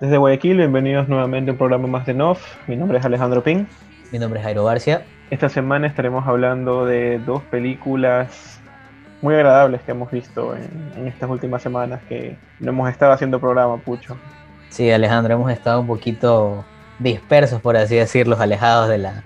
Desde Guayaquil, bienvenidos nuevamente a un programa más de NOF. Mi nombre es Alejandro Pin. Mi nombre es Jairo García. Esta semana estaremos hablando de dos películas muy agradables que hemos visto en, estas últimas semanas que no hemos estado haciendo programa, Pucho. Sí, Alejandro, hemos estado un poquito dispersos, por así decirlo, alejados de, la,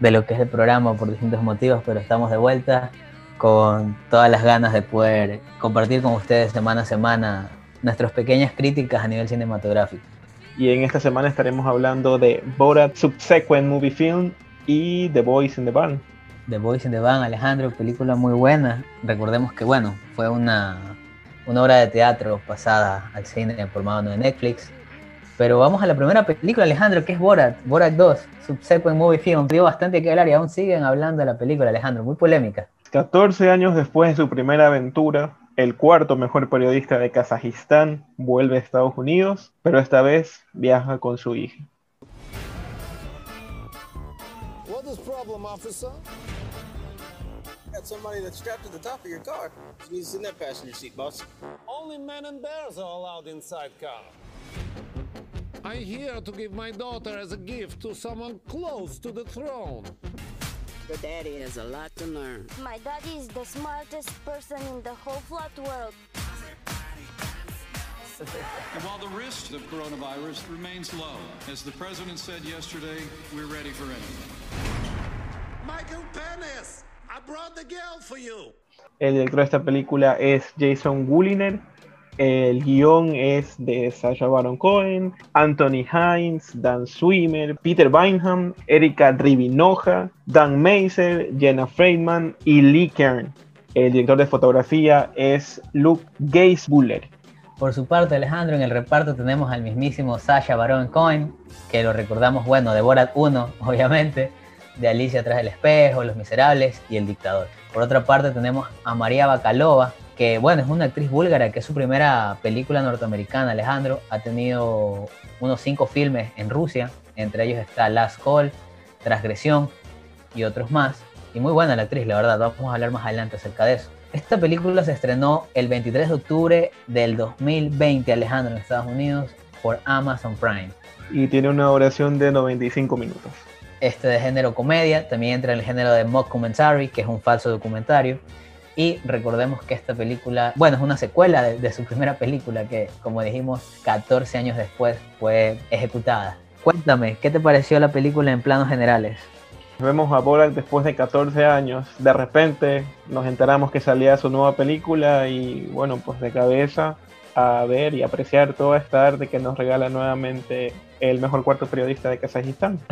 de lo que es el programa por distintos motivos, pero estamos de vuelta con todas las ganas de poder compartir con ustedes semana a semana nuestras pequeñas críticas a nivel cinematográfico y en esta semana estaremos hablando de Borat Subsequent Movie Film y The Boys in the Band. The Boys in the Band, Alejandro, película muy buena. Recordemos que, bueno, fue una, una obra de teatro pasada al cine por mano de Netflix. Pero vamos a la primera película, Alejandro, que es Borat, Borat 2, Subsequent Movie Film. Dio bastante que hablar y aún siguen hablando de la película, Alejandro, muy polémica. 14 años después de su primera aventura, el cuarto mejor periodista de Kazajistán vuelve a Estados Unidos, pero esta vez viaja con su hija. What is problem, officer? Got somebody that's strapped to the top of your car. He's in that passenger seat, boss. Only men and bears are allowed inside car. I'm here to give my daughter as a gift to someone close to the throne. Your daddy has a lot to learn. My daddy is the smartest person in the whole flat world. and while the risk of coronavirus remains low, as the president said yesterday, we're ready for anything. Michael Penis, I brought the girl for you. El director de esta película es Jason Gulliner El guion es de Sasha Baron Cohen, Anthony Hines, Dan Swimmer, Peter Bynham, Erika Rivinoja, Dan Meiser, Jenna Freidman y Lee Kern. El director de fotografía es Luke Buller. Por su parte, Alejandro, en el reparto tenemos al mismísimo Sasha Baron Cohen, que lo recordamos, bueno, de Borat 1, obviamente, de Alicia tras el espejo, Los Miserables y El Dictador. Por otra parte, tenemos a María Bacalova, que bueno, es una actriz búlgara, que es su primera película norteamericana, Alejandro. Ha tenido unos cinco filmes en Rusia, entre ellos está Last Call, Transgresión y otros más. Y muy buena la actriz, la verdad, vamos a hablar más adelante acerca de eso. Esta película se estrenó el 23 de octubre del 2020, Alejandro, en Estados Unidos, por Amazon Prime. Y tiene una duración de 95 minutos. Este de género comedia, también entra en el género de mockumentary, que es un falso documentario y recordemos que esta película, bueno, es una secuela de, su primera película que, como dijimos, 14 años después fue ejecutada. Cuéntame, ¿qué te pareció la película en planos generales? Vemos a Borat después de 14 años. De repente nos enteramos que salía su nueva película y bueno, pues de cabeza a ver y apreciar toda esta arte que nos regala nuevamente el mejor cuarto periodista de Kazajistán.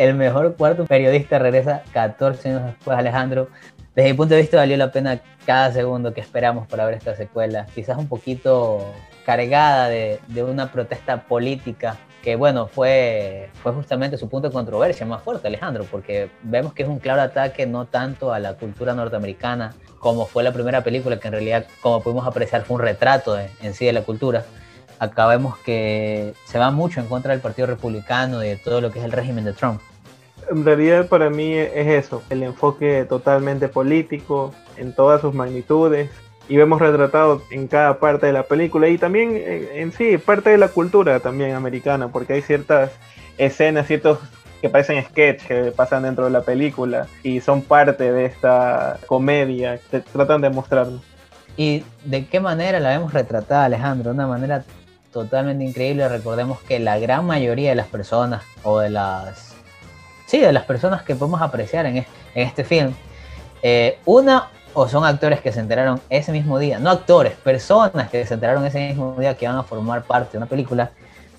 el mejor cuarto periodista regresa 14 años después, Alejandro. Desde mi punto de vista valió la pena cada segundo que esperamos para ver esta secuela. Quizás un poquito cargada de, de una protesta política que bueno, fue, fue justamente su punto de controversia más fuerte, Alejandro, porque vemos que es un claro ataque no tanto a la cultura norteamericana, como fue la primera película, que en realidad, como pudimos apreciar, fue un retrato en sí de la cultura, acá vemos que se va mucho en contra del Partido Republicano y de todo lo que es el régimen de Trump. En realidad para mí es eso, el enfoque totalmente político en todas sus magnitudes y vemos retratado en cada parte de la película y también en, sí parte de la cultura también americana porque hay ciertas escenas, ciertos que parecen sketch que pasan dentro de la película y son parte de esta comedia que tratan de mostrarnos. ¿Y de qué manera la vemos retratada, Alejandro? De una manera totalmente increíble. Recordemos que la gran mayoría de las personas, o de las. Sí, de las personas que podemos apreciar en, este film, eh, una o son actores que se enteraron ese mismo día, no actores, personas que se enteraron ese mismo día que van a formar parte de una película,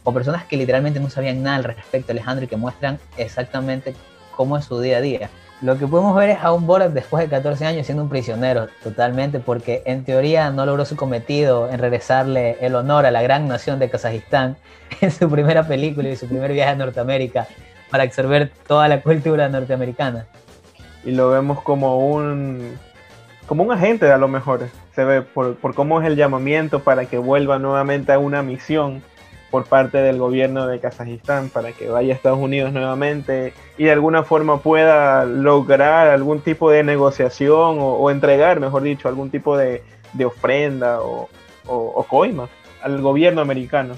o personas que literalmente no sabían nada al respecto, Alejandro, y que muestran exactamente cómo es su día a día. Lo que podemos ver es a un Borat después de 14 años siendo un prisionero totalmente porque en teoría no logró su cometido en regresarle el honor a la gran nación de Kazajistán en su primera película y su primer viaje a Norteamérica para absorber toda la cultura norteamericana. Y lo vemos como un como un agente a lo mejor, se ve por, por cómo es el llamamiento para que vuelva nuevamente a una misión por parte del gobierno de Kazajistán para que vaya a Estados Unidos nuevamente y de alguna forma pueda lograr algún tipo de negociación o, entregar, mejor dicho, algún tipo de, ofrenda o, coima. al gobierno americano.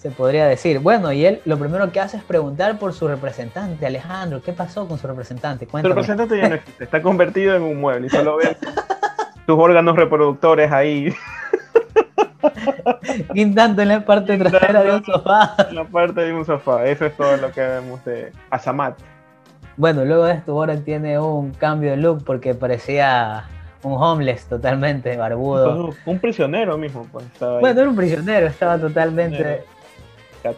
Se podría decir. Bueno, y él lo primero que hace es preguntar por su representante, Alejandro. ¿Qué pasó con su representante? Su representante ya no existe, está convertido en un mueble y solo ve sus órganos reproductores ahí. Guindando en la parte trasera de un sofá. En la parte de un sofá, eso es todo lo que vemos de Azamat. Bueno, luego de esto, ahora tiene un cambio de look porque parecía un homeless totalmente barbudo. Un prisionero mismo, pues. bueno, era un prisionero, estaba totalmente,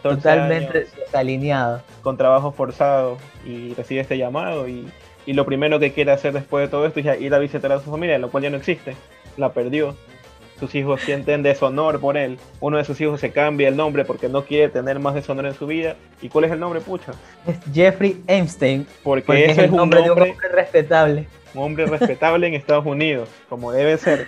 totalmente desalineado. Con trabajo forzado y recibe este llamado y, y, lo primero que quiere hacer después de todo esto es ir a visitar a su familia, lo cual ya no existe, la perdió. Sus hijos sienten deshonor por él. Uno de sus hijos se cambia el nombre porque no quiere tener más deshonor en su vida. ¿Y cuál es el nombre, pucha? Es Jeffrey Epstein. Porque, ese es, el nombre, de un hombre respetable un hombre respetable en Estados Unidos, como debe ser.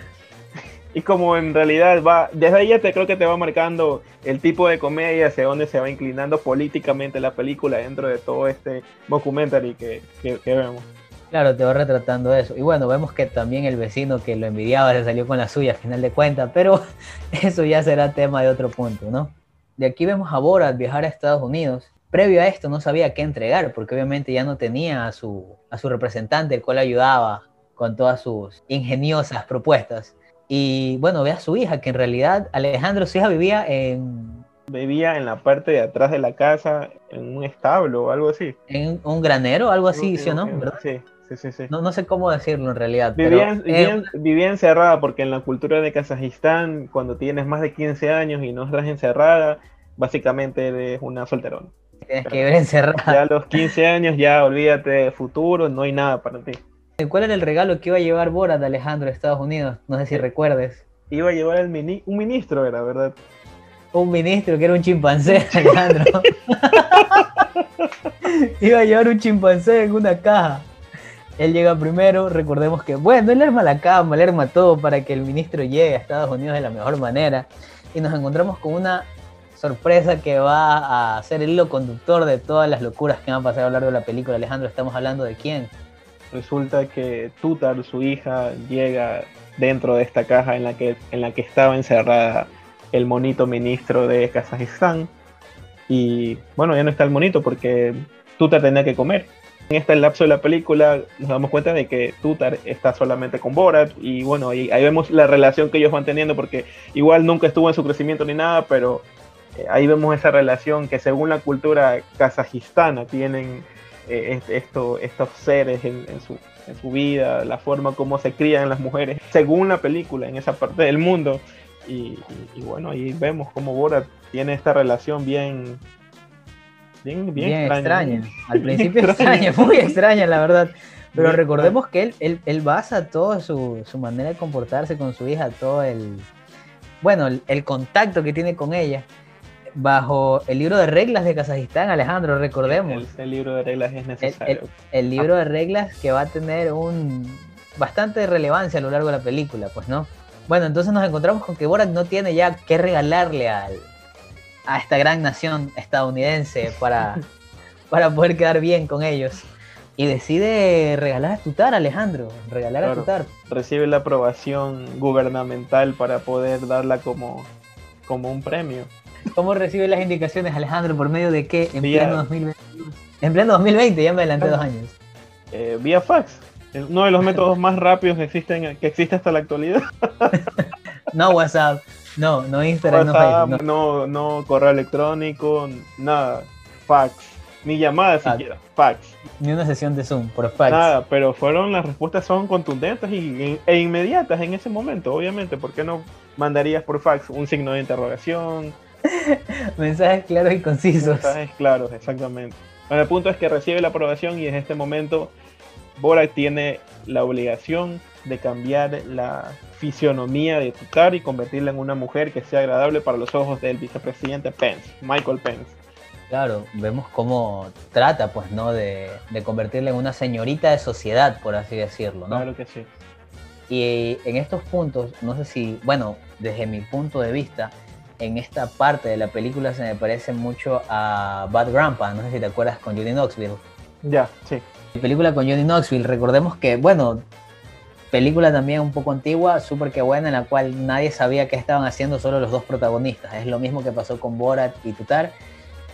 Y como en realidad va, desde ahí te creo que te va marcando el tipo de comedia hacia dónde se va inclinando políticamente la película dentro de todo este documentary que, que, vemos. Claro, te va retratando eso. Y bueno, vemos que también el vecino que lo envidiaba se salió con la suya a final de cuentas, pero eso ya será tema de otro punto, ¿no? De aquí vemos a Borat viajar a Estados Unidos previo a esto no sabía qué entregar, porque obviamente ya no tenía a su, a su representante, el cual ayudaba con todas sus ingeniosas propuestas. Y bueno, ve a su hija, que en realidad Alejandro, su hija vivía en... Vivía en la parte de atrás de la casa, en un establo o algo así. En un granero, algo así, ¿sí o no? Sí, sí, sí. No, no, sé cómo decirlo en realidad. Vivía, vivía, encerrada porque en la cultura de Kazajistán, cuando tienes más de 15 años y no estás encerrada, básicamente eres una solterona. Tienes que ver encerrado. Ya a los 15 años, ya olvídate de futuro, no hay nada para ti. ¿Cuál era el regalo que iba a llevar Borat de Alejandro a Estados Unidos? No sé si recuerdes. Iba a llevar el mini un ministro, era verdad. Un ministro que era un chimpancé, Alejandro. iba a llevar un chimpancé en una caja. Él llega primero, recordemos que, bueno, él arma la cama, él arma todo para que el ministro llegue a Estados Unidos de la mejor manera. Y nos encontramos con una sorpresa que va a ser el hilo conductor de todas las locuras que van a pasar a lo largo de la película. Alejandro, ¿estamos hablando de quién? Resulta que Tutar, su hija, llega dentro de esta caja en la que, en la que estaba encerrada el monito ministro de Kazajistán. Y bueno, ya no está el monito porque Tutar tenía que comer. En este lapso de la película nos damos cuenta de que Tutar está solamente con Borat y bueno, ahí, vemos la relación que ellos van teniendo porque igual nunca estuvo en su crecimiento ni nada, pero eh, ahí vemos esa relación que según la cultura kazajistana tienen eh, esto, estos seres en, su, en, su, vida, la forma como se crían las mujeres, según la película, en esa parte del mundo. Y, bueno, ahí vemos cómo Borat tiene esta relación bien... Bien, bien, extraña. Al principio extraña, muy extraña la verdad. Pero recordemos que él, él, él basa toda su, su, manera de comportarse con su hija, todo el, bueno, el, el, contacto que tiene con ella, bajo el libro de reglas de Kazajistán, Alejandro, recordemos. El, libro de reglas es necesario. El, libro de reglas que va a tener un bastante relevancia a lo largo de la película, pues no. Bueno, entonces nos encontramos con que Borat no tiene ya que regalarle al, a esta gran nación estadounidense para, para poder quedar bien con ellos. Y decide regalar a Tutar, Alejandro. Regalar a Tutar. Recibe la aprobación gubernamental para poder darla como, como un premio. ¿Cómo recibe las indicaciones Alejandro? ¿Por medio de qué? En pleno 2020. En pleno 2020, ya me adelanté dos años. Eh, vía fax. Uno de los métodos más rápidos que, existen, que existe hasta la actualidad. no WhatsApp, no, no Instagram, no Facebook. No. no, correo electrónico, nada. Fax. Ni llamada siquiera, fax. Ni una sesión de Zoom, por fax. Nada, pero fueron, las respuestas son contundentes y, e inmediatas en ese momento, obviamente. ¿Por qué no mandarías por fax un signo de interrogación? Mensajes claros y concisos. Mensajes claros, exactamente. Bueno, el punto es que recibe la aprobación y en este momento Borak tiene la obligación de cambiar la fisionomía de Tutar y convertirla en una mujer que sea agradable para los ojos del vicepresidente Pence, Michael Pence. Claro, vemos cómo trata, pues, ¿no? De, de convertirla en una señorita de sociedad, por así decirlo, ¿no? Claro que sí. Y en estos puntos, no sé si, bueno, desde mi punto de vista, en esta parte de la película se me parece mucho a Bad Grandpa, no sé si te acuerdas con Johnny Knoxville. Ya, sí. La película con Johnny Knoxville, recordemos que, bueno, película también un poco antigua, súper que buena, en la cual nadie sabía qué estaban haciendo solo los dos protagonistas. Es lo mismo que pasó con Borat y Tutar,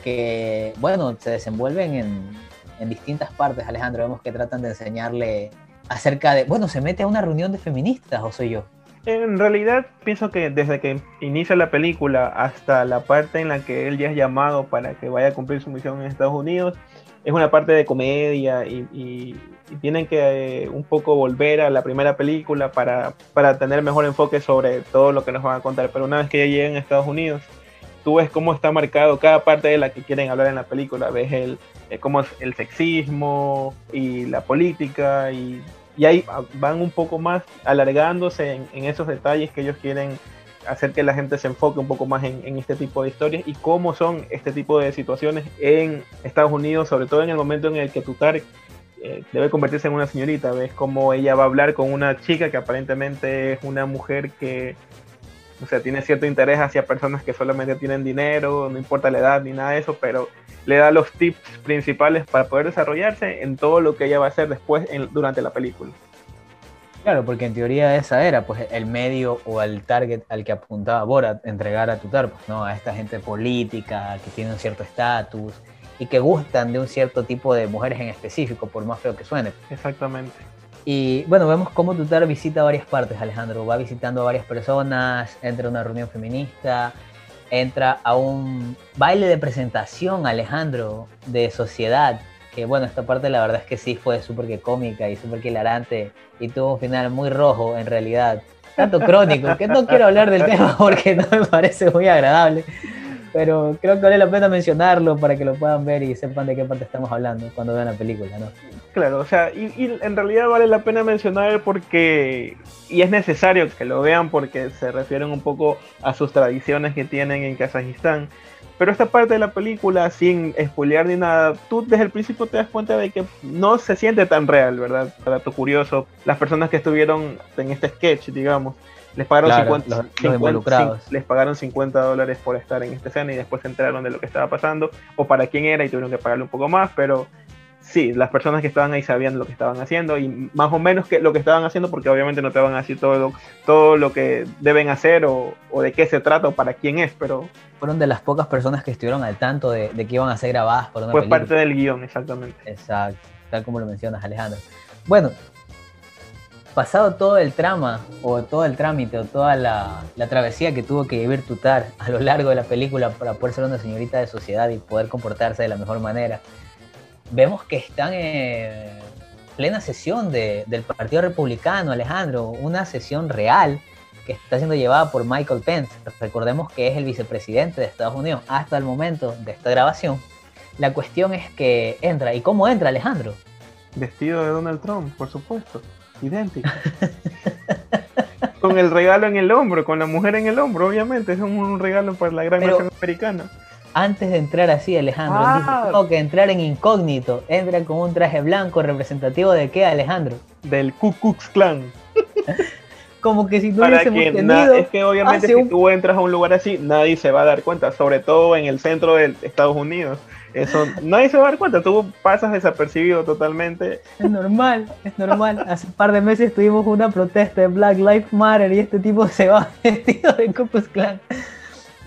que, bueno, se desenvuelven en, en distintas partes, Alejandro. Vemos que tratan de enseñarle acerca de, bueno, se mete a una reunión de feministas, ¿o soy yo? En realidad pienso que desde que inicia la película hasta la parte en la que él ya es llamado para que vaya a cumplir su misión en Estados Unidos, es una parte de comedia y, tienen que eh, un poco volver a la primera película para, para, tener mejor enfoque sobre todo lo que nos van a contar. Pero una vez que ya lleguen a Estados Unidos, tú ves cómo está marcado cada parte de la que quieren hablar en la película. Ves el, eh, cómo es el sexismo y la política y, y ahí van un poco más alargándose en esos detalles que ellos quieren hacer que la gente se enfoque un poco más en, este tipo de historias y cómo son este tipo de situaciones en Estados Unidos, sobre todo en el momento en el que Tutar eh, debe convertirse en una señorita. Ves cómo ella va a hablar con una chica que aparentemente es una mujer que o sea, tiene cierto interés hacia personas que solamente tienen dinero, no importa la edad ni nada de eso, pero le da los tips principales para poder desarrollarse en todo lo que ella va a hacer después durante la película. Claro, porque en teoría esa era pues el medio o el target al que apuntaba Borat, entregar a Tutar, pues, ¿no? A esta gente política que tiene un cierto estatus y que gustan de un cierto tipo de mujeres en específico, por más feo que suene. Exactamente. Y bueno, vemos cómo Tutar visita varias partes, Alejandro. Va visitando a varias personas, entra a una reunión feminista, entra a un baile de presentación, Alejandro, de sociedad que bueno, esta parte la verdad es que sí fue súper que cómica y súper que hilarante y tuvo un final muy rojo en realidad, tanto crónico, que no quiero hablar del tema porque no me parece muy agradable, pero creo que vale la pena mencionarlo para que lo puedan ver y sepan de qué parte estamos hablando cuando vean la película, ¿no? Claro, o sea, y, y en realidad vale la pena mencionar porque, y es necesario que lo vean porque se refieren un poco a sus tradiciones que tienen en Kazajistán pero esta parte de la película, sin spoilear ni nada, tú desde el principio te das cuenta de que no se siente tan real, ¿verdad? Dato curioso, las personas que estuvieron en este sketch, digamos, les pagaron, 50, les pagaron 50 dólares por estar en esta escena y después se enteraron de lo que estaba pasando o para quién era y tuvieron que pagarle un poco más, pero sí, las personas que estaban ahí sabían lo que estaban haciendo y más o menos que lo que estaban haciendo, porque obviamente no te van a decir todo lo, todo lo que deben hacer o, de qué se trata o para quién es, pero... Fueron de las pocas personas que estuvieron al tanto de, que iban a ser grabadas por una Fue parte del guion, exactamente. Exacto, tal como lo mencionas, Alejandro. Bueno, pasado todo el trama, o todo el trámite, o toda la, la, travesía que tuvo que vivir Tutar a lo largo de la película para poder ser una señorita de sociedad y poder comportarse de la mejor manera, vemos que están en plena sesión del Partido Republicano, Alejandro, una sesión real que está siendo llevada por Michael Pence. Recordemos que es el vicepresidente de Estados Unidos hasta el momento de esta grabación. La cuestión es que entra. ¿Y cómo entra Alejandro? Vestido de Donald Trump, por supuesto. Idéntico. con el regalo en el hombro, con la mujer en el hombro, obviamente. Es un, regalo para la gran nación americana antes de entrar así, Alejandro, ah. tengo que entrar en incógnito. Entra con un traje blanco representativo de qué, Alejandro? Del Ku Klux Klan. Como que si no hubiésemos tenido... Es que obviamente si tú entras a un lugar así, nadie se va a dar cuenta, sobre todo en el centro de Estados Unidos. Eso, nadie se va a dar cuenta, tú pasas desapercibido totalmente. Es normal, es normal. Hace un par de meses tuvimos una protesta de Black Lives Matter y este tipo se va vestido de Ku Klux Klan.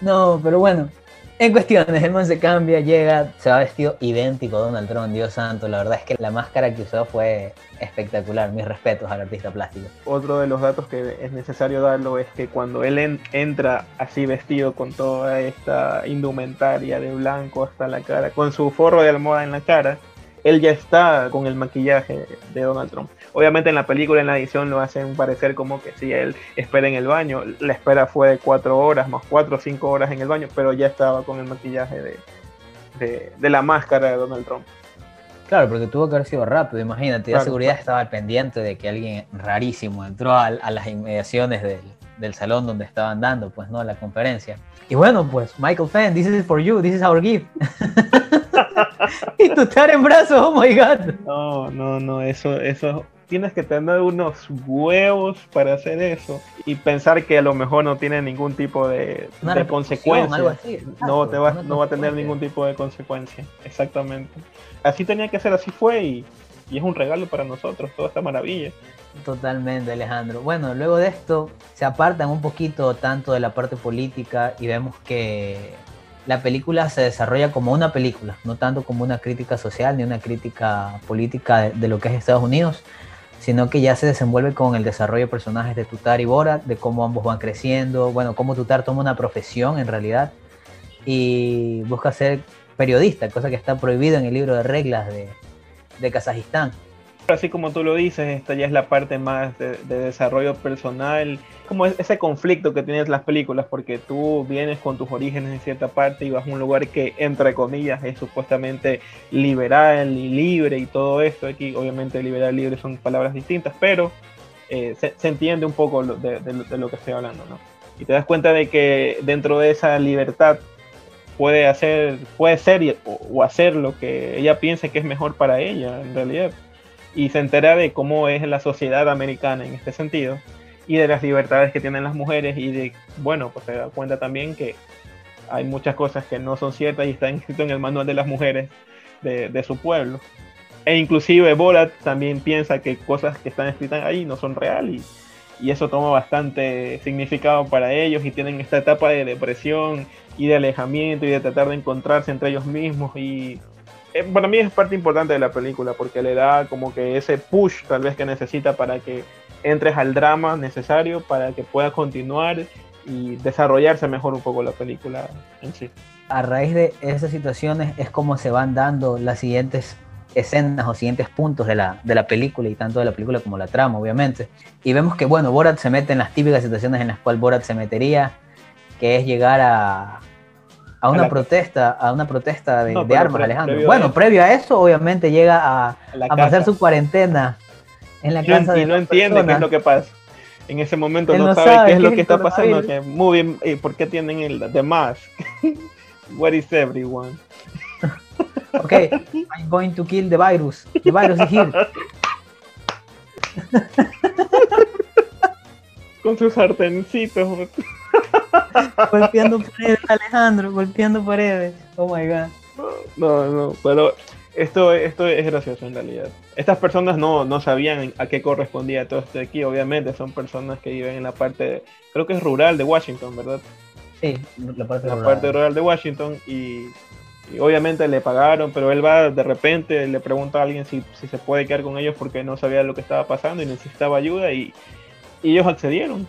No, pero bueno, en cuestiones, el man se cambia, llega, se va vestido idéntico a Donald Trump, Dios santo. La verdad es que la máscara que usó fue espectacular. Mis respetos al artista plástico. Otro de los datos que es necesario darlo es que cuando él entra así vestido con toda esta indumentaria de blanco hasta la cara, con su forro de almohada en la cara, él ya está con el maquillaje de Donald Trump. Obviamente en la película, en la edición, lo hacen parecer como que si él espera en el baño. La espera fue de cuatro horas, más cuatro o cinco horas en el baño, pero ya estaba con el maquillaje de, de, la máscara de Donald Trump. Claro, porque tuvo que haber sido rápido, imagínate. La seguridad estaba al pendiente de que alguien rarísimo entró a, las inmediaciones del, del, salón donde estaban dando, pues, ¿no? La conferencia. Y bueno, pues, Michael Fenn, this is for you, this is our gift. y tú estar en brazos, oh my god. No, no, no, eso, eso, tienes que tener unos huevos para hacer eso y pensar que a lo mejor no tiene ningún tipo de, consecuencia. no, te va, no va a tener ningún tipo de consecuencia, exactamente. Así tenía que ser, así fue y y es un regalo para nosotros, toda esta maravilla. Totalmente, Alejandro. Bueno, luego de esto se apartan un poquito tanto de la parte política y vemos que la película se desarrolla como una película, no tanto como una crítica social ni una crítica política de, lo que es Estados Unidos, sino que ya se desenvuelve con el desarrollo de personajes de Tutar y Borat, de cómo ambos van creciendo, bueno, cómo Tutar toma una profesión en realidad y busca ser periodista, cosa que está prohibido en el libro de reglas de, de Kazajistán. Así como tú lo dices, esta ya es la parte más de, desarrollo personal, como ese conflicto que tienes las películas, porque tú vienes con tus orígenes en cierta parte y vas a un lugar que, entre comillas, es supuestamente liberal y libre y todo esto. Aquí, obviamente, liberal y libre son palabras distintas, pero eh, se, entiende un poco de, de, lo que estoy hablando, ¿no? Y te das cuenta de que dentro de esa libertad puede hacer, puede ser o hacer lo que ella piense que es mejor para ella, en realidad y se entera de cómo es la sociedad americana en este sentido y de las libertades que tienen las mujeres y de, bueno, pues se da cuenta también que hay muchas cosas que no son ciertas y están escrito en el manual de las mujeres de, su pueblo. E inclusive Borat también piensa que cosas que están escritas ahí no son reales y, y eso toma bastante significado para ellos y tienen esta etapa de depresión y de alejamiento y de tratar de encontrarse entre ellos mismos y para mí es parte importante de la película porque le da como que ese push tal vez que necesita para que entres al drama necesario para que pueda continuar y desarrollarse mejor un poco la película en sí. A raíz de esas situaciones es como se van dando las siguientes escenas o siguientes puntos de la, de la película y tanto de la película como la trama, obviamente. Y vemos que, bueno, Borat se mete en las típicas situaciones en las cuales Borat se metería, que es llegar a, a una protesta, a una protesta de, armas, Alejandro. bueno, previo a eso, obviamente llega a, a, pasar su cuarentena en la casa y no entiende qué es lo que pasa. En ese momento no, sabe, qué es lo que está pasando. Que muy bien, ¿y ¿por qué tienen el de más? Where is everyone? ok, I'm going to kill the virus. The virus is here. Con sus sartencitos. Golpeando paredes, Alejandro, golpeando paredes. Oh my god. No, no, pero esto, esto es gracioso en realidad. Estas personas no, no sabían a qué correspondía todo esto aquí, obviamente son personas que viven en la parte, creo que es rural de Washington, ¿verdad? Sí, la parte, la parte rural de Washington y, obviamente le pagaron, pero él va de repente, le pregunta a alguien si, si, se puede quedar con ellos porque no sabía lo que estaba pasando y necesitaba ayuda y, y ellos accedieron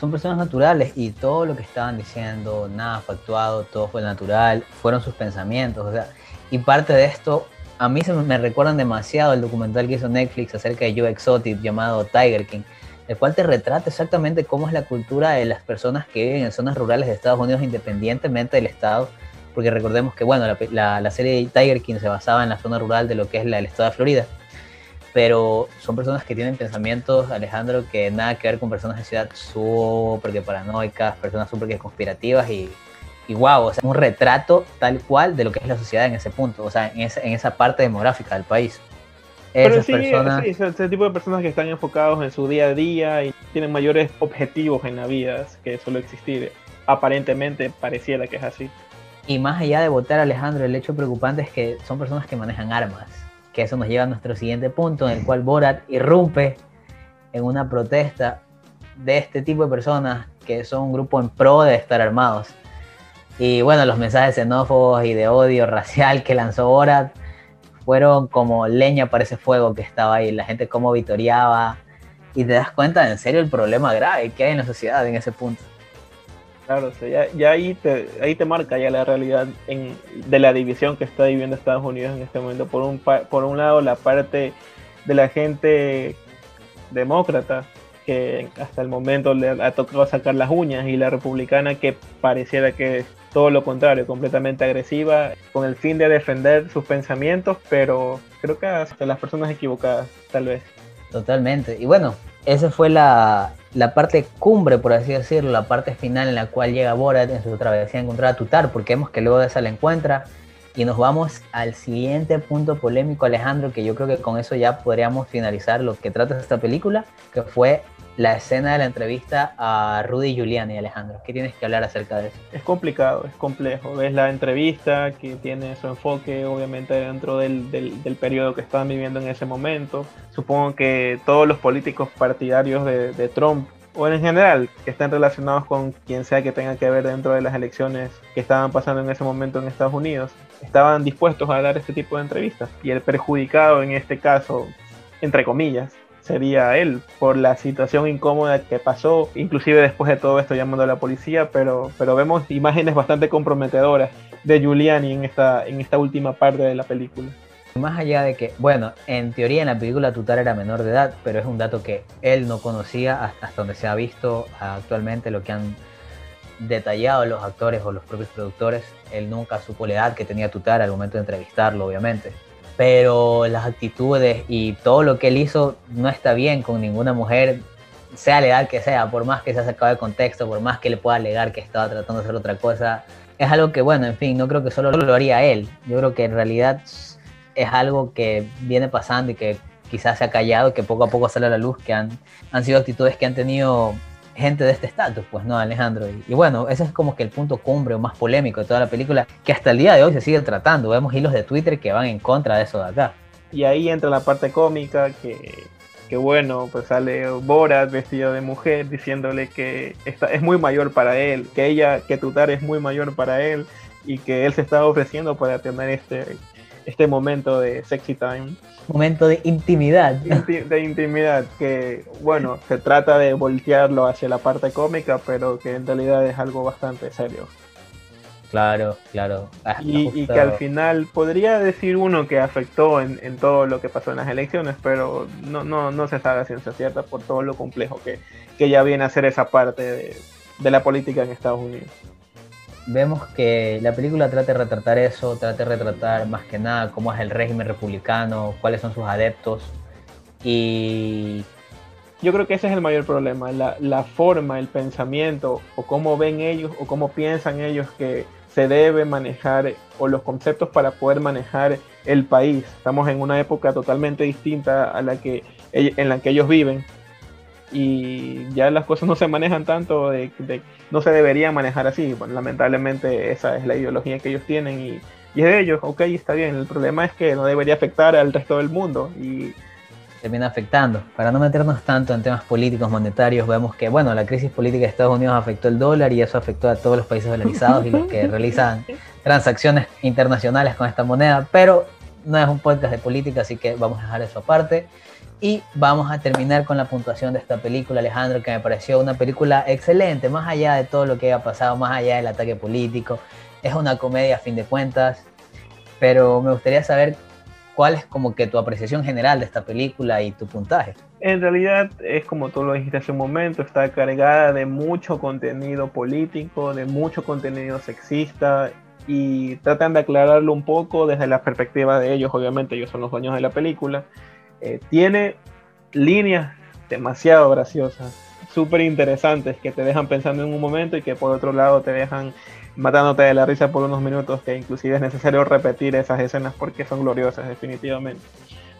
son personas naturales y todo lo que estaban diciendo, nada fue actuado, todo fue natural, fueron sus pensamientos, o sea, y parte de esto, a mí se me recuerdan demasiado el documental que hizo Netflix acerca de Joe Exotic llamado Tiger King, el cual te retrata exactamente cómo es la cultura de las personas que viven en zonas rurales de Estados Unidos independientemente del estado, porque recordemos que, bueno, la, la, serie Tiger King se basaba en la zona rural de lo que es el estado de Florida pero son personas que tienen pensamientos, Alejandro, que nada que ver con personas de ciudad súper que paranoicas, personas súper que conspirativas y, y wow, o sea, un retrato tal cual de lo que es la sociedad en ese punto, o sea, en, esa, en esa parte demográfica del país. Pero sí, personas... sí, ese tipo de personas que están enfocados en su día a día y tienen mayores objetivos en la vida que solo existir, aparentemente pareciera que es así. Y más allá de votar, Alejandro, el hecho preocupante es que son personas que manejan armas que eso nos lleva a nuestro siguiente punto, en el cual Borat irrumpe en una protesta de este tipo de personas que son un grupo en pro de estar armados. Y bueno, los mensajes xenófobos y de odio racial que lanzó Borat fueron como leña para ese fuego que estaba ahí, la gente como vitoreaba y te das cuenta en serio el problema grave que hay en la sociedad en ese punto. Claro, ya, ahí, te, ahí te marca ya la realidad de la división que está viviendo Estados Unidos en este momento. Por un, por un lado, la parte de la gente demócrata, que hasta el momento le ha tocado sacar las uñas, y la republicana que pareciera que es todo lo contrario, completamente agresiva, con el fin de defender sus pensamientos, pero creo que hasta las personas equivocadas, tal vez. Totalmente. Y bueno, esa fue la, la parte cumbre, por así decirlo, la parte final en la cual llega Borat en su travesía a encontrar a Tutar, porque vemos que luego de esa la encuentra. Y nos vamos al siguiente punto polémico, Alejandro, que yo creo que con eso ya podríamos finalizar lo que trata esta película, que fue la escena de la entrevista a Rudy Giuliani, Alejandro. ¿Qué tienes que hablar acerca de eso? Es complicado, es complejo. Ves la entrevista que tiene su enfoque, obviamente, dentro del, del, periodo que estaban viviendo en ese momento. Supongo que todos los políticos partidarios de, de Trump o en general que estén relacionados con quien sea que tenga que ver dentro de las elecciones que estaban pasando en ese momento en Estados Unidos, estaban dispuestos a dar este tipo de entrevistas. Y el perjudicado en este caso, entre comillas, sería él por la situación incómoda que pasó, inclusive después de todo esto llamando a la policía, pero, pero vemos imágenes bastante comprometedoras de Giuliani en esta, en esta última parte de la película. Más allá de que, bueno, en teoría en la película Tutar era menor de edad, pero es un dato que él no conocía hasta donde se ha visto actualmente lo que han detallado los actores o los propios productores. Él nunca supo la edad que tenía Tutar al momento de entrevistarlo, obviamente pero las actitudes y todo lo que él hizo no está bien con ninguna mujer, sea la edad que sea, por más que se ha sacado de contexto, por más que le pueda alegar que estaba tratando de hacer otra cosa. Es algo que, bueno, en fin, no creo que solo lo haría él. Yo creo que en realidad es algo que viene pasando y que quizás se ha callado, que poco a poco sale a la luz, que han, han sido actitudes que han tenido gente de este estatus, pues no, Alejandro. Y, bueno, ese es como que el punto cumbre o más polémico de toda la película, que hasta el día de hoy se sigue tratando. Vemos hilos de Twitter que van en contra de eso de acá. Y ahí entra la parte cómica, que, que bueno, pues sale Borat vestido de mujer diciéndole que está, es muy mayor para él, que ella, que Tutar es muy mayor para él y que él se está ofreciendo para tener este, este momento de sexy time momento de intimidad. de intimidad, que bueno, se trata de voltearlo hacia la parte cómica, pero que en realidad es algo bastante serio. Claro, claro. Ah, y, que al final podría decir uno que afectó en, todo lo que pasó en las elecciones, pero no, no, no se sabe a ciencia cierta por todo lo complejo que, que ya viene a ser esa parte de la política en Estados Unidos vemos que la película trata de retratar eso, trata de retratar más que nada cómo es el régimen republicano, cuáles son sus adeptos y... Yo creo que ese es el mayor problema, la, la forma, el pensamiento o cómo ven ellos o cómo piensan ellos que se debe manejar o los conceptos para poder manejar el país. Estamos en una época totalmente distinta a la que en la que ellos viven y ya las cosas no se manejan tanto, de, no se debería manejar así. Bueno, lamentablemente esa es la ideología que ellos tienen y, y, es de ellos, ok, está bien. El problema es que no debería afectar al resto del mundo y termina afectando. Para no meternos tanto en temas políticos, monetarios, vemos que, bueno, la crisis política de Estados Unidos afectó el dólar y eso afectó a todos los países dolarizados y los que realizan transacciones internacionales con esta moneda, pero no es un podcast de política, así que vamos a dejar eso aparte. Y vamos a terminar con la puntuación de esta película, Alejandro, que me pareció una película excelente, más allá de todo lo que haya pasado, más allá del ataque político. Es una comedia a fin de cuentas, pero me gustaría saber cuál es como que tu apreciación general de esta película y tu puntaje. En realidad es como tú lo dijiste hace un momento, está cargada de mucho contenido político, de mucho contenido sexista y tratan de aclararlo un poco desde la perspectiva de ellos, obviamente ellos son los dueños de la película eh, tiene líneas demasiado graciosas, súper interesantes, que te dejan pensando en un momento y que por otro lado te dejan matándote de la risa por unos minutos, que inclusive es necesario repetir esas escenas porque son gloriosas definitivamente.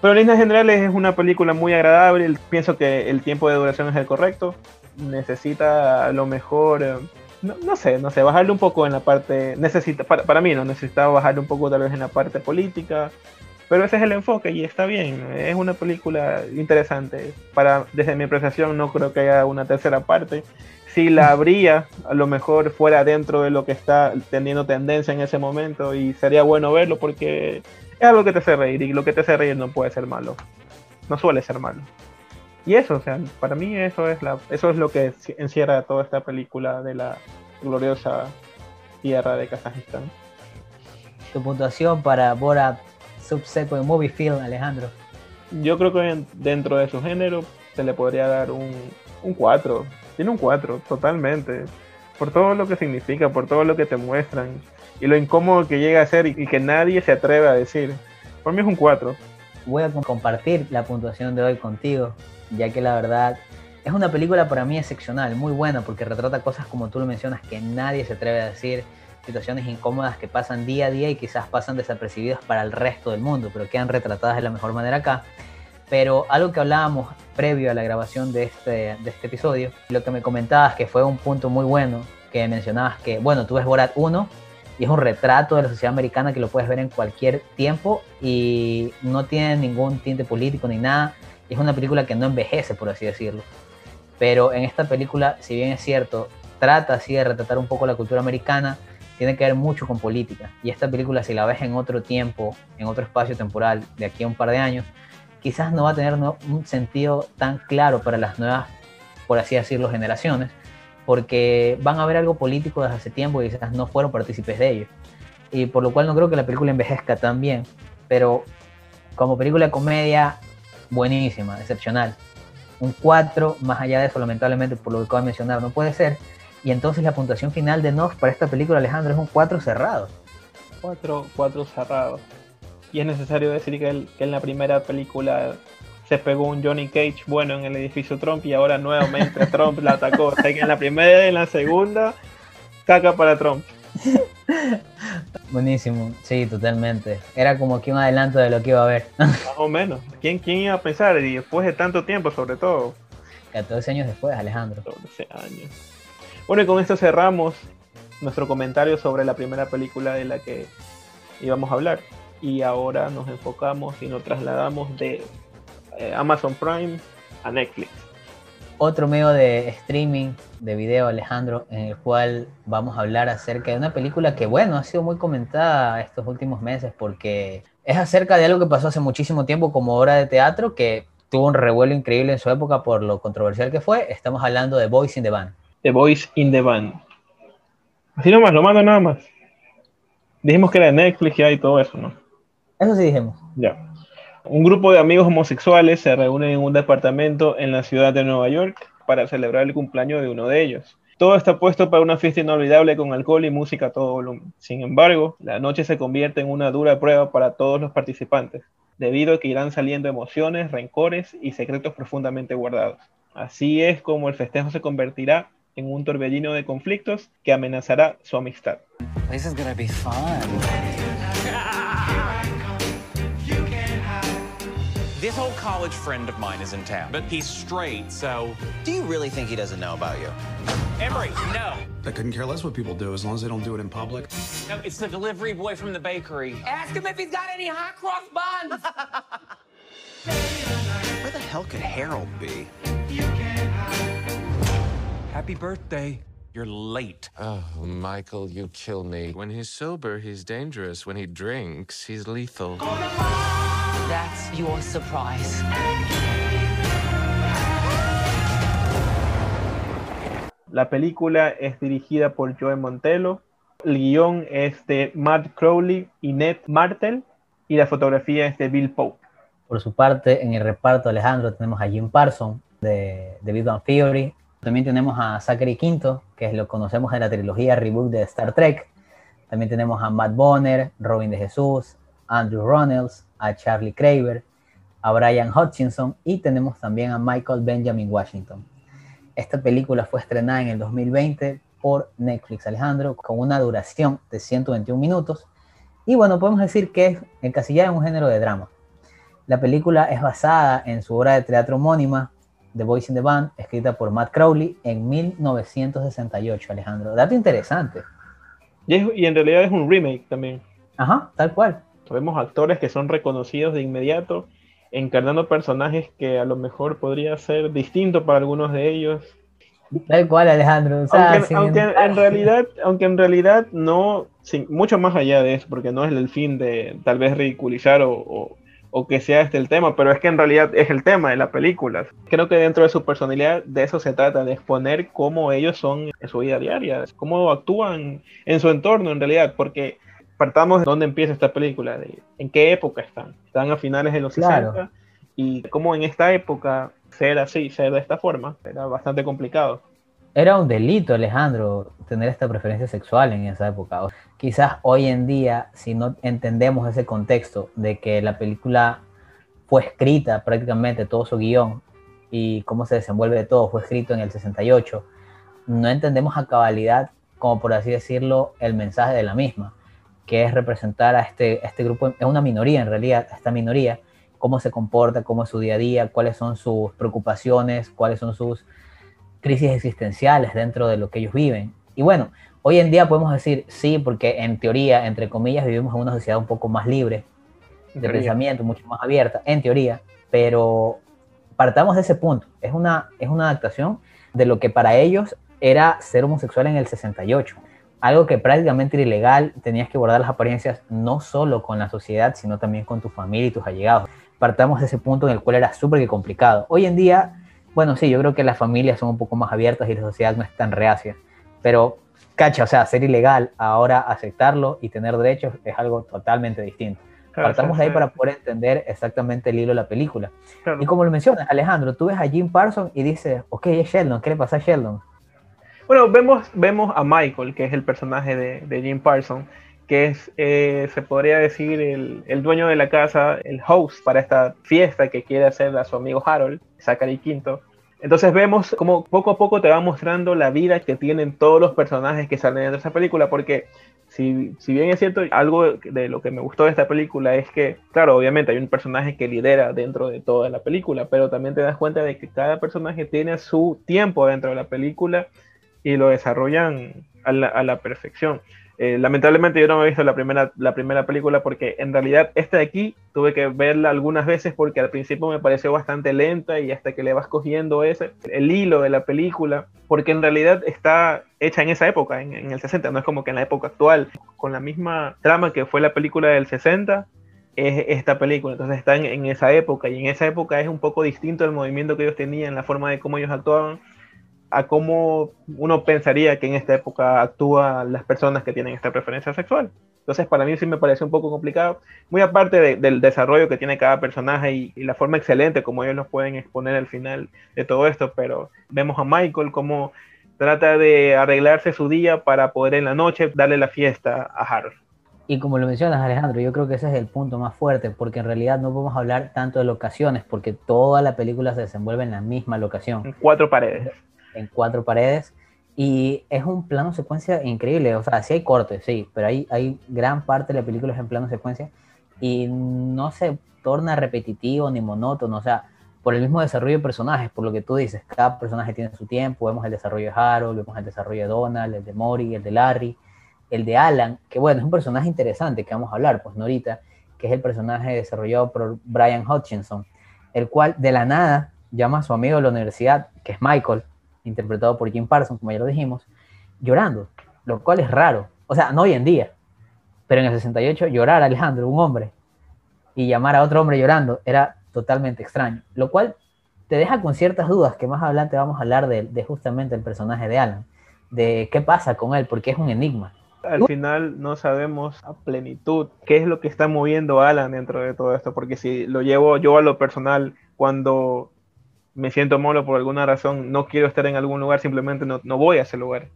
Pero en líneas generales es una película muy agradable, pienso que el tiempo de duración es el correcto, necesita a lo mejor... Eh, no, sé, no sé, bajarle un poco en la parte, necesita, para, para mí no, necesitaba bajarle un poco tal vez en la parte política, pero ese es el enfoque y está bien. Es una película interesante. Para, desde mi apreciación no creo que haya una tercera parte. Si la habría, a lo mejor fuera dentro de lo que está teniendo tendencia en ese momento y sería bueno verlo porque es algo que te hace reír y lo que te hace reír no puede ser malo. No suele ser malo. Y eso, o sea, para mí eso es, la, eso es lo que encierra toda esta película de la gloriosa tierra de Kazajistán. Tu puntuación para Borat subsequent movie film, Alejandro? Yo creo que dentro de su género se le podría dar un, un 4. Tiene un 4, totalmente. Por todo lo que significa, por todo lo que te muestran y lo incómodo que llega a ser y, que nadie se atreve a decir. Por mí es un 4. Voy a compartir la puntuación de hoy contigo, ya que la verdad es una película para mí excepcional, muy buena, porque retrata cosas como tú lo mencionas que nadie se atreve a decir situaciones incómodas que pasan día a día y quizás pasan desapercibidas para el resto del mundo, pero quedan retratadas de la mejor manera acá. Pero algo que hablábamos previo a la grabación de este, de este episodio, lo que me comentabas que fue un punto muy bueno, que mencionabas que, bueno, tú ves Borat 1 y es un retrato de la sociedad americana que lo puedes ver en cualquier tiempo y no tiene ningún tinte político ni nada. Es una película que no envejece, por así decirlo. Pero en esta película, si bien es cierto, trata así de retratar un poco la cultura americana, tiene que ver mucho con política. Y esta película, si la ves en otro tiempo, en otro espacio temporal, de aquí a un par de años, quizás no va a tener un sentido tan claro para las nuevas, por así decirlo, generaciones, porque van a ver algo político desde hace tiempo y quizás no fueron partícipes de ello. Y por lo cual no creo que la película envejezca tan bien, pero como película de comedia, buenísima, excepcional. Un 4, más allá de eso, lamentablemente, por lo que acabo de mencionar, no puede ser. Y entonces la puntuación final de Noff para esta película, Alejandro, es un 4 cerrado. 4, 4 cerrado. Y es necesario decir que, que en la primera película se pegó un Johnny Cage bueno en el edificio Trump y ahora nuevamente Trump la atacó. O sea que en la primera y en la segunda, caca para Trump. Buenísimo, sí, totalmente. Era como que un adelanto de lo que iba a ver. Más o menos. ¿Quién, quién iba a pensar? Y después de tanto tiempo, sobre todo. 14 años después, Alejandro. 14 años. Bueno, y con esto cerramos nuestro comentario sobre la primera película de la que íbamos a hablar. Y ahora nos enfocamos y nos trasladamos de eh, Amazon Prime a Netflix. Otro medio de streaming de video, Alejandro, en el cual vamos a hablar acerca de una película que, bueno, ha sido muy comentada estos últimos meses porque es acerca de algo que pasó hace muchísimo tiempo como obra de teatro que tuvo un revuelo increíble en su época por lo controversial que fue. Estamos hablando de Voice in the Band. The Voice in the Band. Así nomás, lo mando nada más. Dijimos que era de Netflix y todo eso, ¿no? Eso sí dijimos. Ya. Un grupo de amigos homosexuales se reúnen en un departamento en la ciudad de Nueva York para celebrar el cumpleaños de uno de ellos. Todo está puesto para una fiesta inolvidable con alcohol y música a todo volumen. Sin embargo, la noche se convierte en una dura prueba para todos los participantes, debido a que irán saliendo emociones, rencores y secretos profundamente guardados. Así es como el festejo se convertirá en un torbellino de conflictos que amenazará su amistad. This is gonna be fun. This old college friend of mine is in town, but he's straight, so. Do you really think he doesn't know about you? Emery, no. I couldn't care less what people do as long as they don't do it in public. No, it's the delivery boy from the bakery. Ask him if he's got any hot cross buns. Where the hell could Harold be? Happy birthday. You're late. Oh, Michael, you kill me. When he's sober, he's dangerous. When he drinks, he's lethal. That's your surprise. La película es dirigida por Joe Montelo. El guion es de Matt Crowley y Ned Martel. Y la fotografía es de Bill Pope. Por su parte, en el reparto, Alejandro, tenemos a Jim Parsons de, de Big Bang Theory. También tenemos a Zachary Quinto, que lo conocemos de la trilogía reboot de Star Trek. También tenemos a Matt Bonner, Robin de Jesús, Andrew Ronalds, a Charlie Kraver, a Brian Hutchinson y tenemos también a Michael Benjamin Washington. Esta película fue estrenada en el 2020 por Netflix, Alejandro, con una duración de 121 minutos. Y bueno, podemos decir que es encasillada en un género de drama. La película es basada en su obra de teatro homónima, The Voice in the Band, escrita por Matt Crowley en 1968, Alejandro. Dato interesante. Y, y en realidad es un remake también. Ajá, tal cual. Vemos actores que son reconocidos de inmediato, encarnando personajes que a lo mejor podría ser distinto para algunos de ellos. Tal cual, Alejandro. aunque, en realidad, aunque en realidad no, mucho más allá de eso, porque no es el fin de tal vez ridiculizar o, o, que sea este el tema, pero es que en realidad es el tema de la película. Creo que dentro de su personalidad de eso se trata, de exponer cómo ellos son en su vida diaria, cómo actúan en su entorno en realidad, porque partamos de dónde empieza esta película, de en qué época están. Están a finales de los 60 y cómo en esta época ser así, ser de esta forma, era bastante complicado. Era un delito, Alejandro, tener esta preferencia sexual en esa época. Quizás hoy en día, si no entendemos ese contexto de que la película fue escrita prácticamente todo su guion y cómo se desenvuelve todo fue escrito en el 68, no entendemos a cabalidad, como por así decirlo, el mensaje de la misma que es representar a este, este grupo, es una minoría en realidad, esta minoría, cómo se comporta, cómo es su día a día, cuáles son sus preocupaciones, cuáles son sus crisis existenciales dentro de lo que ellos viven. Y bueno, hoy en día podemos decir sí, porque en teoría, entre comillas, vivimos en una sociedad un poco más libre de pensamiento, mucho más abierta, en teoría, pero partamos de ese punto. Es una, es una adaptación de lo que para ellos era ser homosexual en el 68. Algo que prácticamente era ilegal, tenías que guardar las apariencias no solo con la sociedad, sino también con tu familia y tus allegados. Partamos de ese punto en el cual era súper complicado. Hoy en día, bueno, sí, yo creo que las familias son un poco más abiertas y la sociedad no es tan reacia, pero cacha, o sea, ser ilegal, ahora aceptarlo y tener derechos es algo totalmente distinto. Partamos de ahí para poder entender exactamente el hilo de la película. Y como lo mencionas, Alejandro, tú ves a Jim Parsons y dices, ok, es Sheldon, ¿qué le pasa a Sheldon? Bueno, vemos, vemos a Michael, que es el personaje de, Jim Parsons, que es, eh, se podría decir, el, el, dueño de la casa, el host para esta fiesta que quiere hacer a su amigo Harold, Zachary Quinto. Entonces vemos como poco a poco te va mostrando la vida que tienen todos los personajes que salen de esa película, porque si, si, bien es cierto, algo de lo que me gustó de esta película es que, claro, obviamente hay un personaje que lidera dentro de toda la película, pero también te das cuenta de que cada personaje tiene su tiempo dentro de la película y lo desarrollan a la, a la perfección. Eh, lamentablemente yo no me he visto la primera, la primera película porque en realidad esta de aquí tuve que verla algunas veces porque al principio me pareció bastante lenta y hasta que le vas cogiendo ese, el hilo de la película, porque en realidad está hecha en esa época, en, en el 60, no es como que en la época actual, con la misma trama que fue la película del 60, es esta película. Entonces está en, en, esa época y en esa época es un poco distinto el movimiento que ellos tenían, la forma de cómo ellos actuaban a cómo uno pensaría que en esta época actúan las personas que tienen esta preferencia sexual. Entonces, para mí sí me parece un poco complicado, muy aparte del desarrollo que tiene cada personaje y, la forma excelente como ellos nos pueden exponer al final de todo esto, pero vemos a Michael como trata de arreglarse su día para poder en la noche darle la fiesta a Harold. Y como lo mencionas, Alejandro, yo creo que ese es el punto más fuerte, porque en realidad no podemos hablar tanto de locaciones, porque toda la película se desenvuelve en la misma locación. En cuatro paredes en cuatro paredes. Y es un plano secuencia increíble. O sea, sí hay cortes, sí, pero hay, hay gran parte de la película es en plano secuencia y no se torna repetitivo ni monótono. O sea, por el mismo desarrollo de personajes, por lo que tú dices, cada personaje tiene su tiempo. Vemos el desarrollo de Harold, vemos el desarrollo de Donald, el de Mori, el de Larry, el de Alan, que bueno, es un personaje interesante que vamos a hablar, pues, Norita, que es el personaje desarrollado por Brian Hutchinson, el cual de la nada llama a su amigo de la universidad, que es Michael, interpretado por Jim Parsons, como ya lo dijimos, llorando, lo cual es raro. O sea, no hoy en día, pero en el 68 llorar a Alejandro, un hombre, y llamar a otro hombre llorando era totalmente extraño, lo cual te deja con ciertas dudas que más adelante vamos a hablar de, justamente el personaje de Alan, de qué pasa con él, porque es un enigma. Al final no sabemos a plenitud qué es lo que está moviendo a Alan dentro de todo esto, porque si lo llevo yo a lo personal, cuando me siento malo por alguna razón, no quiero estar en algún lugar, simplemente no, no, voy a ese lugar.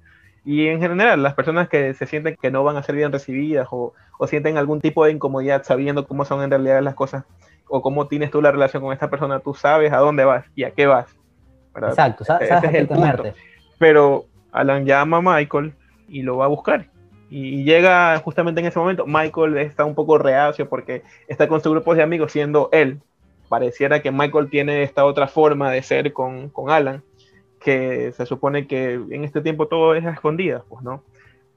Y en general, las personas que se sienten que no van a ser bien recibidas o, o, sienten algún tipo de incomodidad sabiendo cómo son en realidad las cosas o cómo tienes tú la relación con esta persona, tú sabes a dónde vas y a qué vas. Exacto, sabes, Ese es el punto. Pero Alan llama a Michael y lo va a buscar. Y llega justamente en ese momento. Michael está un poco reacio porque está con su grupo de amigos siendo él, pareciera que Michael tiene esta otra forma de ser con, con Alan, que se supone que en este tiempo todo es a escondidas, pues, ¿no?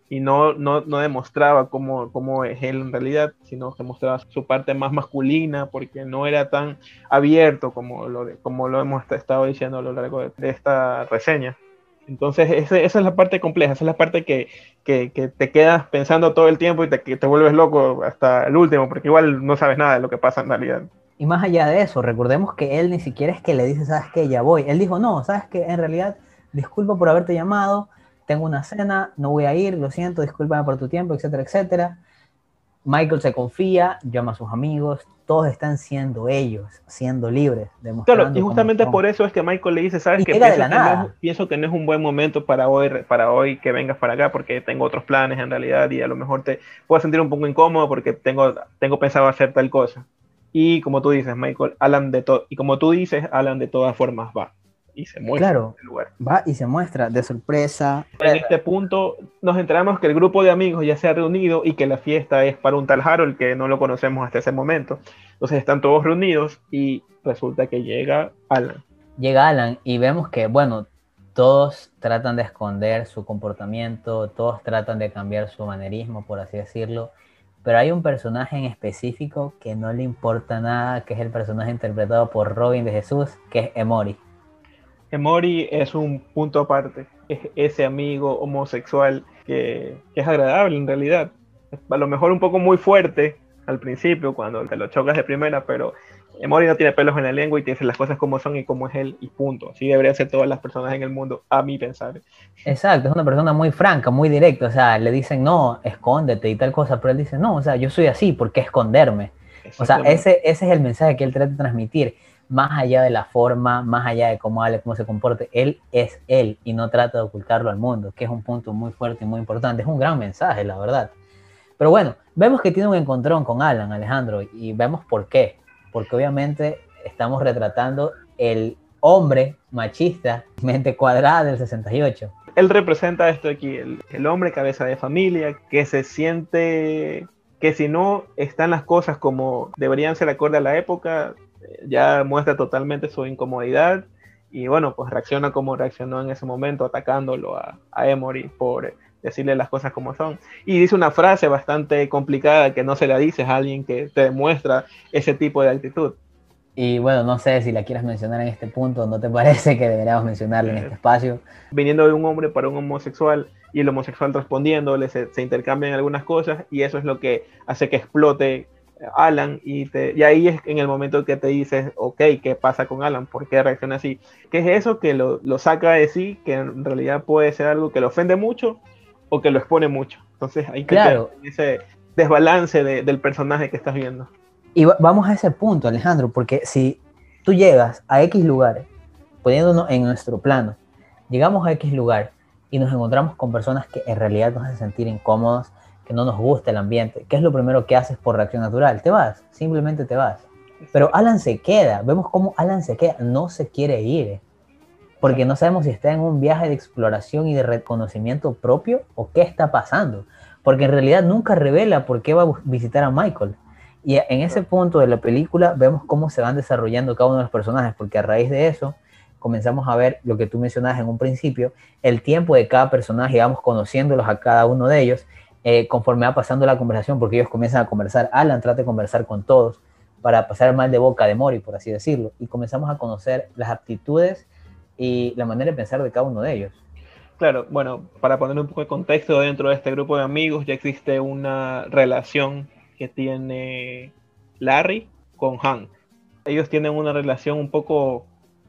Y no, no, no demostraba cómo, cómo, es él en realidad, sino que mostraba su parte más masculina, porque no era tan abierto como lo, como lo hemos estado diciendo a lo largo de, esta reseña. Entonces, esa, esa, es la parte compleja, esa es la parte que, que, que te quedas pensando todo el tiempo y te, te vuelves loco hasta el último, porque igual no sabes nada de lo que pasa en realidad. Y más allá de eso, recordemos que él ni siquiera es que le dice, ¿sabes qué? Ya voy. Él dijo, no, ¿sabes qué? En realidad, disculpa por haberte llamado, tengo una cena, no voy a ir, lo siento, discúlpame por tu tiempo, etcétera, etcétera. Michael se confía, llama a sus amigos, todos están siendo ellos, siendo libres. Claro, y justamente por eso es que Michael le dice, ¿sabes qué? Pienso, que no es, pienso que no es un buen momento para hoy, para hoy que vengas para acá porque tengo otros planes en realidad y a lo mejor te puedo sentir un poco incómodo porque tengo, tengo pensado hacer tal cosa. Y como tú dices, Michael, Alan de todo, y como tú dices, Alan de todas formas va. y se muestra Claro. en el lugar. Va y se muestra de sorpresa. En este punto nos enteramos que el grupo de amigos ya se ha reunido y que la fiesta es para un tal Harold que no lo conocemos hasta ese momento. Entonces están todos reunidos y resulta que llega Alan. Llega Alan y vemos que, bueno, todos tratan de esconder su comportamiento, todos tratan de cambiar su manerismo, por así decirlo, pero hay un personaje en específico que no le importa nada, que es el personaje interpretado por Robin de Jesús, que es Emory. Emory es un punto aparte, es ese amigo homosexual que, que es agradable en realidad. A lo mejor un poco muy fuerte al principio cuando te lo chocas de primera, pero Emory no tiene pelos en la lengua y te dice las cosas como son y como es él y punto. Así deberían ser todas las personas en el mundo, a mi pensar. Exacto, es una persona muy franca, muy directa, o sea, le dicen, no, escóndete y tal cosa, pero él dice, no, o sea, yo soy así, ¿por qué esconderme? O sea, ese, ese es el mensaje que él trata de transmitir, más allá de la forma, más allá de cómo habla, cómo se comporte, él es él y no trata de ocultarlo al mundo, que es un punto muy fuerte y muy importante, es un gran mensaje, la verdad. Pero bueno, vemos que tiene un encontrón con Alan, Alejandro, y vemos por qué, porque obviamente estamos retratando el hombre machista, mente cuadrada del 68. él representa esto aquí, el, el hombre cabeza de familia, que se siente que si no están las cosas como deberían ser acorde a la época, eh, ya muestra totalmente su incomodidad y bueno, pues reacciona como reaccionó en ese momento, atacándolo a, a Emory por decirle las cosas como son. Y dice una frase bastante complicada que no se la dices a alguien que te demuestra ese tipo de actitud. Y bueno, no sé si la quieras mencionar en este punto, ¿no te parece que deberíamos mencionarla en este espacio? viniendo de un hombre para un homosexual y el homosexual respondiéndole, se, se intercambian algunas cosas y eso es lo que hace que explote Alan y, te, y ahí es en el momento que te dices, ok, ¿qué pasa con Alan? ¿Por qué reacciona así? ¿Qué es eso que lo, lo saca de sí, que en realidad puede ser algo que lo ofende mucho o que lo expone mucho? Entonces hay que Claro. ese desbalance de- del personaje que estás viendo. Y va- vamos a ese punto, Alejandro, porque si tú llegas a X lugar, poniéndonos en nuestro plano, llegamos a X lugar y nos encontramos con personas que en realidad nos hacen sentir incómodos, que no nos gusta el ambiente, ¿qué es lo primero que haces por reacción natural? Te vas, simplemente te vas. Pero Alan se queda, vemos cómo Alan se queda, no se quiere ir, porque no sabemos si está en un viaje de exploración y de reconocimiento propio o qué está pasando, porque en realidad nunca revela por qué va a visitar a Michael. Y en ese punto de la película vemos cómo se van desarrollando cada uno de los personajes, porque a raíz de eso comenzamos a ver lo que tú mencionabas en un principio, el tiempo de cada personaje, vamos conociéndolos a cada uno de ellos, eh, conforme va pasando la conversación, porque ellos comienzan a conversar, Alan trata de conversar con todos para pasar mal de boca de Mori, por así decirlo, y comenzamos a conocer las aptitudes y la manera de pensar de cada uno de ellos. Claro, bueno, para poner un poco de contexto dentro de este grupo de amigos, ya existe una relación que tiene Larry con Hank. Ellos tienen una relación un poco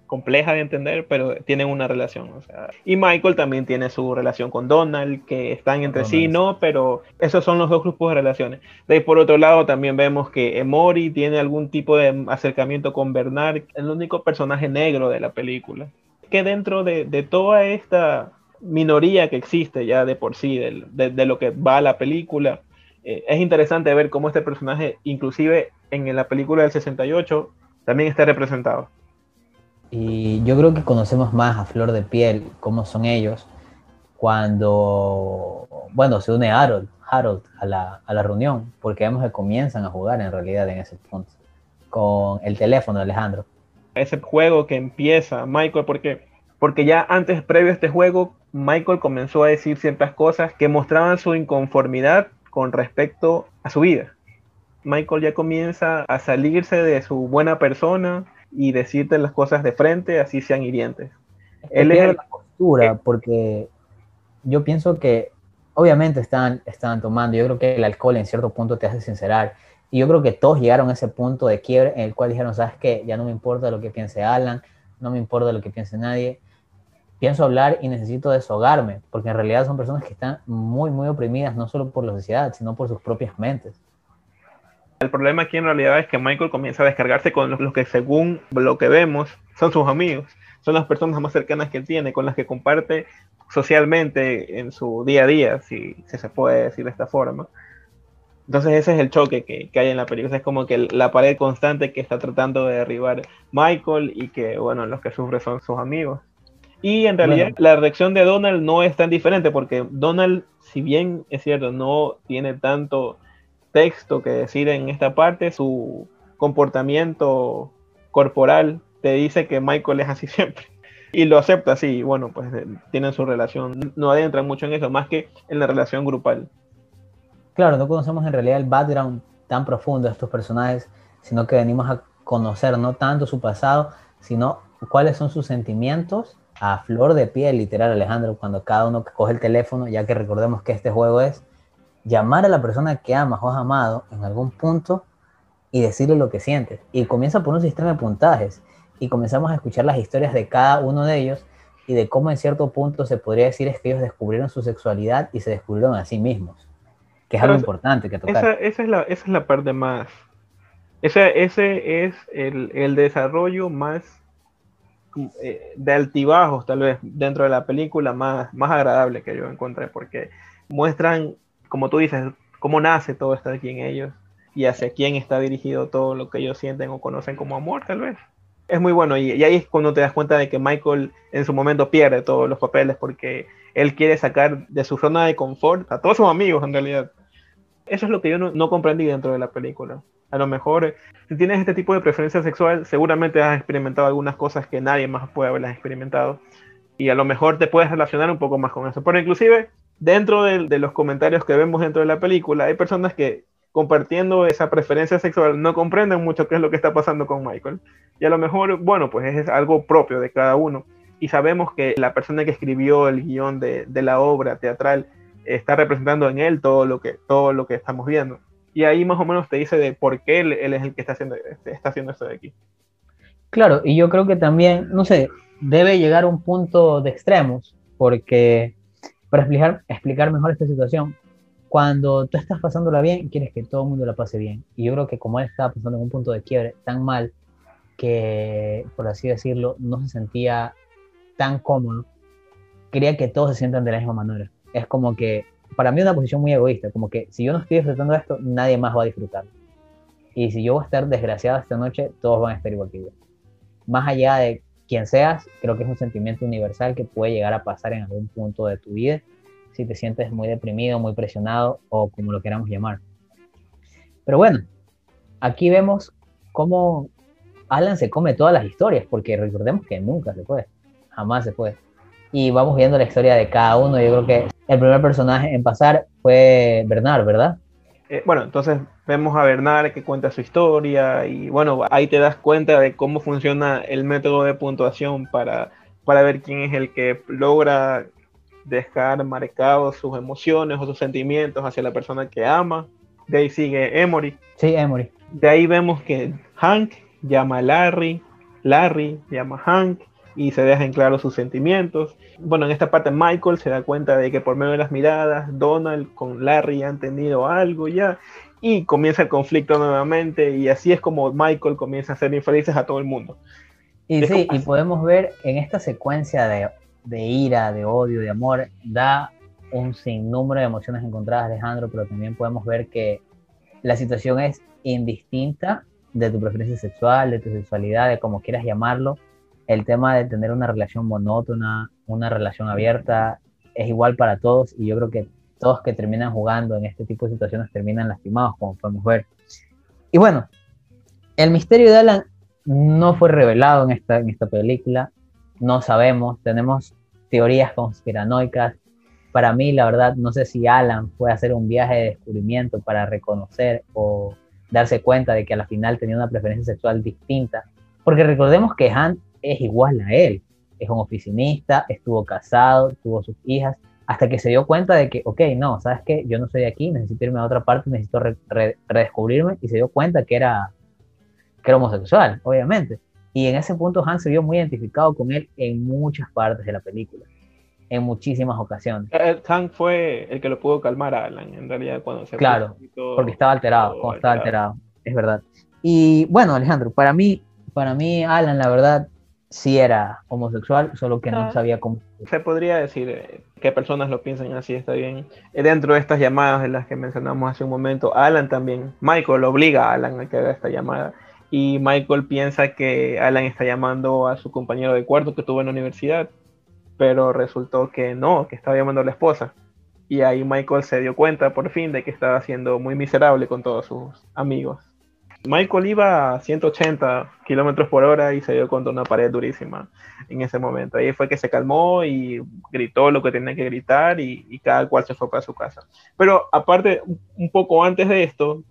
compleja de entender, pero tienen una relación. O sea, y Michael también tiene su relación con Donald, que están entre sí, no, pero esos son los dos grupos de relaciones. De ahí por otro lado también vemos que Emory tiene algún tipo de acercamiento con Bernard, el único personaje negro de la película. Que dentro de, de toda esta minoría que existe ya de por sí, de, de lo que va a la película, eh, es interesante ver cómo este personaje, inclusive en la película del 68, también está representado. Y yo creo que conocemos más a flor de piel cómo son ellos cuando, bueno, se une Harold, Harold a la, a la reunión, porque vemos que comienzan a jugar en realidad en ese punto, con el teléfono de Alejandro. Ese juego que empieza Michael, porque, porque ya antes, previo a este juego, Michael comenzó a decir ciertas cosas que mostraban su inconformidad con respecto a su vida. Michael ya comienza a salirse de su buena persona y decirte las cosas de frente, así sean hirientes. Él es la postura, porque yo pienso que obviamente están, están tomando, yo creo que el alcohol en cierto punto te hace sincerar, y yo creo que todos llegaron a ese punto de quiebre en el cual dijeron, sabes qué, ya no me importa lo que piense Alan, no me importa lo que piense nadie, pienso hablar y necesito deshogarme, porque en realidad son personas que están muy, muy oprimidas, no solo por la sociedad, sino por sus propias mentes. El problema aquí en realidad es que Michael comienza a descargarse con los, que según lo que vemos son sus amigos, son las personas más cercanas que tiene, con las que comparte socialmente en su día a día, si, si se puede decir de esta forma. Entonces ese es el choque que, que, hay en la película. Es como que la pared constante que está tratando de derribar Michael y que, bueno, los que sufren son sus amigos. Y en realidad la reacción de Donald no es tan diferente porque Donald, si bien es cierto, no tiene tanto texto que decir en esta parte, su comportamiento corporal te dice que Michael es así siempre. Y lo acepta así, bueno, pues eh, tienen su relación. No adentran mucho en eso, más que en la relación grupal. Claro, no conocemos en realidad el background tan profundo de estos personajes, sino que venimos a conocer no tanto su pasado, sino cuáles son sus sentimientos a flor de piel, literal, Alejandro, cuando cada uno coge el teléfono, ya que recordemos que este juego es llamar a la persona que amas o has amado en algún punto y decirle lo que sientes. Y comienza por un sistema de puntajes y comenzamos a escuchar las historias de cada uno de ellos y de cómo en cierto punto se podría decir es que ellos descubrieron su sexualidad y se descubrieron a sí mismos, que es algo importante que tocar. Esa, es la, esa es la parte más, ese, ese es el, el desarrollo más eh, de altibajos tal vez dentro de la película más, más agradable que yo encontré porque muestran, como tú dices, cómo nace todo esto aquí en ellos y hacia quién está dirigido todo lo que ellos sienten o conocen como amor tal vez. Es muy bueno y, ahí es cuando te das cuenta de que Michael en su momento pierde todos los papeles porque él quiere sacar de su zona de confort a todos sus amigos en realidad. Eso es lo que yo no comprendí dentro de la película. A lo mejor, si tienes este tipo de preferencia sexual, seguramente has experimentado algunas cosas que nadie más puede haberlas experimentado. Y a lo mejor te puedes relacionar un poco más con eso. Pero inclusive, dentro de, los comentarios que vemos dentro de la película, hay personas que compartiendo esa preferencia sexual no comprenden mucho qué es lo que está pasando con Michael. Y a lo mejor, bueno, pues es algo propio de cada uno. Y sabemos que la persona que escribió el guion de la obra teatral está representando en él todo lo que, todo lo que estamos viendo y ahí más o menos te dice de por qué él, es el que está haciendo, este, está haciendo esto de aquí. Claro, y yo creo que también, no sé, debe llegar a un punto de extremos, porque para explicar, explicar mejor esta situación, cuando tú estás pasándola bien, quieres que todo el mundo la pase bien. Y yo creo que como él estaba pasando en un punto de quiebre tan mal que, por así decirlo, no se sentía tan cómodo, quería que todos se sientan de la misma manera. Es como que para mí es una posición muy egoísta, como que si yo no estoy disfrutando de esto, nadie más va a disfrutar. Y si yo voy a estar desgraciado esta noche, todos van a estar igual que yo. Más allá de quien seas, creo que es un sentimiento universal que puede llegar a pasar en algún punto de tu vida, si te sientes muy deprimido, muy presionado o como lo queramos llamar. Pero bueno, aquí vemos cómo Alan se come todas las historias, porque recordemos que nunca se puede, jamás se puede y vamos viendo la historia de cada uno. Yo creo que el primer personaje en pasar fue Bernard, ¿verdad? Eh, bueno, entonces vemos a Bernard que cuenta su historia y bueno, ahí te das cuenta de cómo funciona el método de puntuación para, para ver quién es el que logra dejar marcados sus emociones o sus sentimientos hacia la persona que ama. De ahí sigue Emory. Sí, Emory. De ahí vemos que Hank llama a Larry, Larry llama a Hank, y se deja en claro sus sentimientos. Bueno, en esta parte Michael se da cuenta de que por medio de las miradas, Donald con Larry han tenido algo ya y comienza el conflicto nuevamente y así es como Michael comienza a ser infelices a todo el mundo. Y sí, y podemos ver en esta secuencia de, de ira, de odio, de amor, da un sinnúmero de emociones encontradas, Alejandro, pero también podemos ver que la situación es indistinta de tu preferencia sexual, de tu sexualidad, de como quieras llamarlo, el tema de tener una relación monótona, una relación abierta, es igual para todos y yo creo que todos que terminan jugando en este tipo de situaciones terminan lastimados, como podemos ver. Y bueno, el misterio de Alan no fue revelado en esta, en esta película, no sabemos, tenemos teorías conspiranoicas. Para mí, la verdad, no sé si Alan fue a hacer un viaje de descubrimiento para reconocer o darse cuenta de que a la final tenía una preferencia sexual distinta. Porque recordemos que Han es igual a él. Es un oficinista, estuvo casado, tuvo sus hijas, hasta que se dio cuenta de que, ok, no, ¿sabes qué? Yo no soy de aquí, necesito irme a otra parte, necesito redescubrirme, y se dio cuenta que era, que era homosexual, obviamente. Y en ese punto Hans se vio muy identificado con él en muchas partes de la película, en muchísimas ocasiones. Eh, Hank fue el que lo pudo calmar a Alan, en realidad, cuando se Claro, porque estaba alterado, cuando estaba alterado, es verdad. Y bueno, Alejandro, para mí, para mí, Alan, la verdad, sí era homosexual, solo que no, sabía cómo. Se podría decir, eh, que personas lo piensen así, está bien. Eh, dentro de estas llamadas de las que mencionamos hace un momento, Alan también, Michael obliga a Alan a que haga esta llamada. Y Michael piensa que Alan está llamando a su compañero de cuarto que tuvo en la universidad, pero resultó que no, que estaba llamando a la esposa. Y ahí Michael se dio cuenta por fin de que estaba siendo muy miserable con todos sus amigos. Michael iba a 180 kilómetros por hora y se dio contra una pared durísima en ese momento. Ahí fue que se calmó y gritó lo que tenía que gritar y, cada cual se fue para su casa. Pero aparte, un poco antes de esto,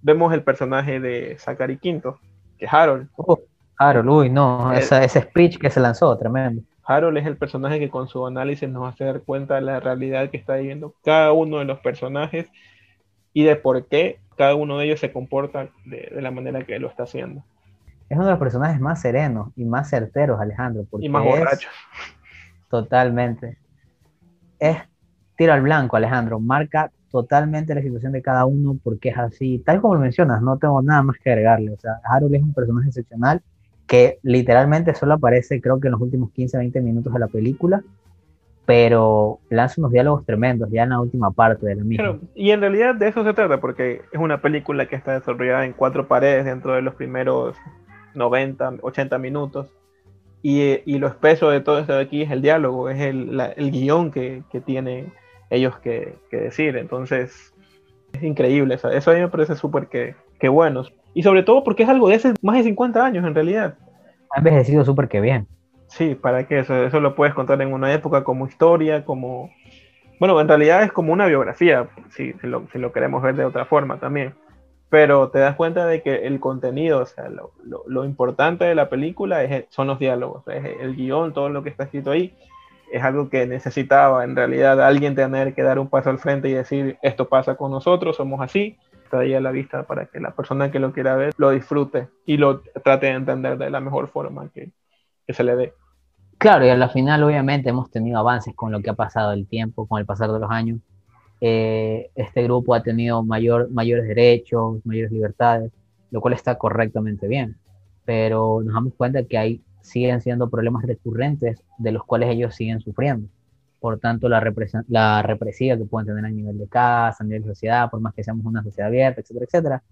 vemos el personaje de Zachary Quinto, que es Harold. Oh, Harold, uy, no, ese speech que se lanzó, tremendo. Harold es el personaje que con su análisis nos hace dar cuenta de la realidad que está viviendo cada uno de los personajes y de por qué cada uno de ellos se comporta de, la manera que lo está haciendo. Es uno de los personajes más serenos y más certeros, Alejandro. y más borrachos. Totalmente. Es tiro al blanco, Alejandro. Marca totalmente la situación de cada uno porque es así. Tal como lo mencionas, no tengo nada más que agregarle. O sea, Harold es un personaje excepcional que literalmente solo aparece creo que en los últimos 15, 20 minutos de la película pero lanza unos diálogos tremendos ya en la última parte de la misma. y en realidad de eso se trata, porque es una película que está desarrollada en cuatro paredes dentro de los primeros 90, 80 minutos. Y, y lo espeso de todo esto de aquí es el diálogo, es el, el guion que, que tienen ellos que, que, decir. Entonces, es increíble. Eso, eso a mí me parece súper que, que bueno. Y sobre todo porque es algo de hace más de 50 años en realidad. Ha envejecido súper que bien. Sí, ¿para qué? Eso, eso lo puedes contar en una época como historia, como... Bueno, en realidad es como una biografía, si, si, lo, si lo queremos ver de otra forma también. Pero te das cuenta de que el contenido, o sea, lo, lo, lo importante de la película es, son los diálogos, es el guion, todo lo que está escrito ahí, es algo que necesitaba en realidad alguien tener que dar un paso al frente y decir, esto pasa con nosotros, somos así, está ahí a la vista para que la persona que lo quiera ver lo disfrute y lo trate de entender de la mejor forma que, que se le dé. Claro, y a la final obviamente hemos tenido avances con lo que ha pasado el tiempo, con el pasar de los años. Eh, este grupo ha tenido mayor, mayores derechos, mayores libertades, lo cual está correctamente bien. Pero nos damos cuenta que hay, siguen siendo problemas recurrentes de los cuales ellos siguen sufriendo. Por tanto, la, la represiva que pueden tener a nivel de casa, a nivel de sociedad, por más que seamos una sociedad abierta, etcétera, etcétera,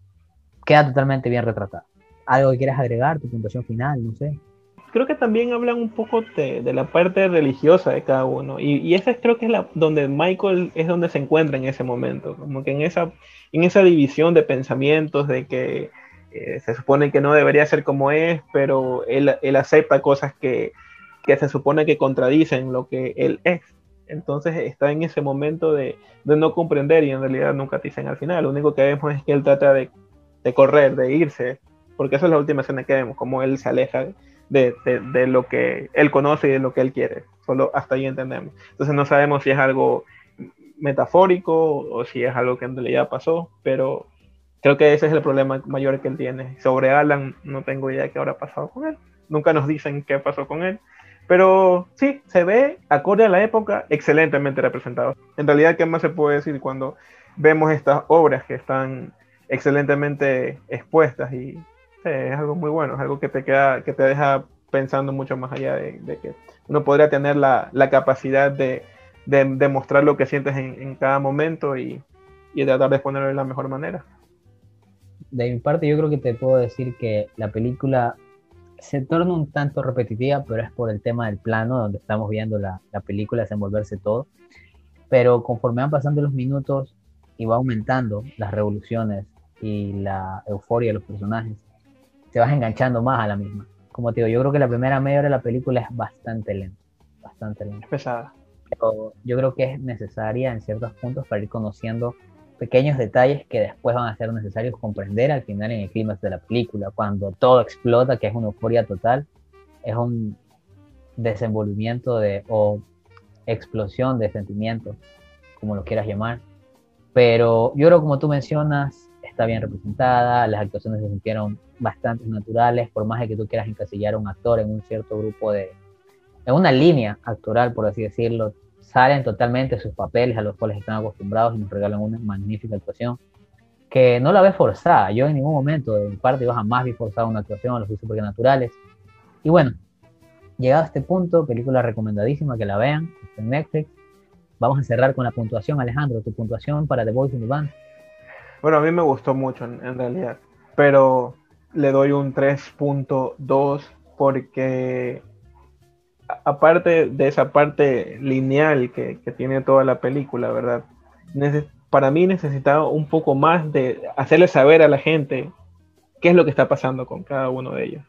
queda totalmente bien retratada. ¿Algo que quieras agregar, tu puntuación final? No sé creo que también hablan un poco de, de la parte religiosa de cada uno. Y, y, esa creo que es la donde Michael es donde se encuentra en ese momento, como que en esa, en esa división de pensamientos de que eh, se supone que no debería ser como es, pero él, él acepta cosas que, que, se supone que contradicen lo que él es. Entonces está en ese momento de, de, no comprender y en realidad nunca dicen al final. Lo único que vemos es que él trata de, de correr, de irse, porque esa es la última escena que vemos, como él se aleja de, de, lo que él conoce y de lo que él quiere. Solo hasta ahí entendemos. Entonces no sabemos si es algo metafórico o si es algo que en realidad pasó, pero creo que ese es el problema mayor que él tiene. Sobre Alan no tengo idea qué habrá pasado con él. Nunca nos dicen qué pasó con él. Pero sí, se ve, acorde a la época, excelentemente representado. En realidad, ¿qué más se puede decir cuando vemos estas obras que están excelentemente expuestas y es algo muy bueno, es algo que te queda, que te deja pensando mucho más allá de, que uno podría tener la, la capacidad de, de, mostrar lo que sientes en, en cada momento y, y, tratar de exponerlo de la mejor manera. De mi parte, yo creo que te puedo decir que la película se torna un tanto repetitiva, pero es por el tema del plano, donde estamos viendo la, la película desenvolverse todo. Pero conforme van pasando los minutos y va aumentando las revoluciones y la euforia de los personajes, te vas enganchando más a la misma. Como te digo, yo creo que la primera media hora de la película es bastante lenta, bastante lenta. Es pesada. Pero yo creo que es necesaria en ciertos puntos para ir conociendo pequeños detalles que después van a ser necesarios comprender al final en el clímax de la película, cuando todo explota, que es una euforia total, es un desenvolvimiento de, o explosión de sentimientos, como lo quieras llamar. Pero yo creo, como tú mencionas, está bien representada, las actuaciones se sintieron bastante naturales, por más de que tú quieras encasillar a un actor en un cierto grupo de, en una línea actoral, por así decirlo, salen totalmente sus papeles a los cuales están acostumbrados y nos regalan una magnífica actuación que no la ves forzada. Yo en ningún momento de mi parte yo jamás vi forzada una actuación, los vi súper naturales. Y bueno, llegado a este punto, película recomendadísima que la vean, está en Netflix. vamos a cerrar con la puntuación, Alejandro, tu puntuación para The Boys in the Band. Bueno, a mí me gustó mucho en, realidad, pero le doy un 3.2 porque aparte de esa parte lineal que, tiene toda la película, ¿verdad? para mí necesitaba un poco más de hacerle saber a la gente qué es lo que está pasando con cada uno de ellos.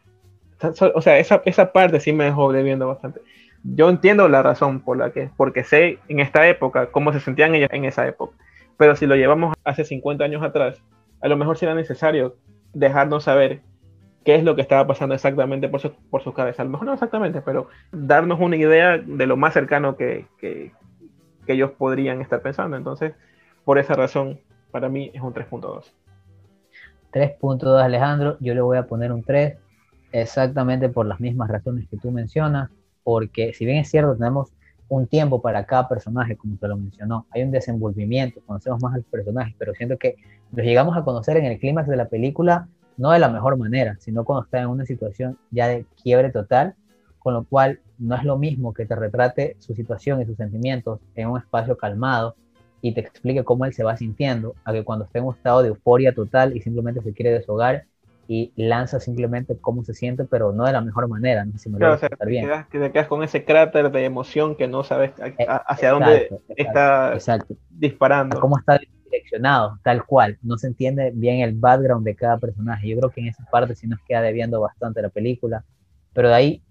O sea, esa, esa parte sí me dejó debiendo bastante. Yo entiendo la razón por la que, porque sé en esta época cómo se sentían ellos en esa época. Pero si lo llevamos hace 50 años atrás, a lo mejor será necesario dejarnos saber qué es lo que estaba pasando exactamente por, su, por sus cabezas. A lo mejor no exactamente, pero darnos una idea de lo más cercano que, que, que ellos podrían estar pensando. Entonces, por esa razón, para mí es un 3.2. 3.2 Alejandro, yo le voy a poner un 3 exactamente por las mismas razones que tú mencionas, porque si bien es cierto, tenemos un tiempo para cada personaje, como te lo mencionó, hay un desenvolvimiento, conocemos más a los personajes, pero siento que los llegamos a conocer en el clímax de la película no de la mejor manera, sino cuando está en una situación ya de quiebre total, con lo cual no es lo mismo que te retrate su situación y sus sentimientos en un espacio calmado y te explique cómo él se va sintiendo, a que cuando está en un estado de euforia total y simplemente se quiere deshogar y lanza simplemente cómo se siente, pero no de la mejor manera, no sé si me lo bien. que te quedas con ese cráter de emoción que no sabes eh, hacia dónde está disparando. Cómo está direccionado, tal cual. No se entiende bien el background de cada personaje. Yo creo que en esa parte sí nos queda debiendo bastante la película, pero de ahí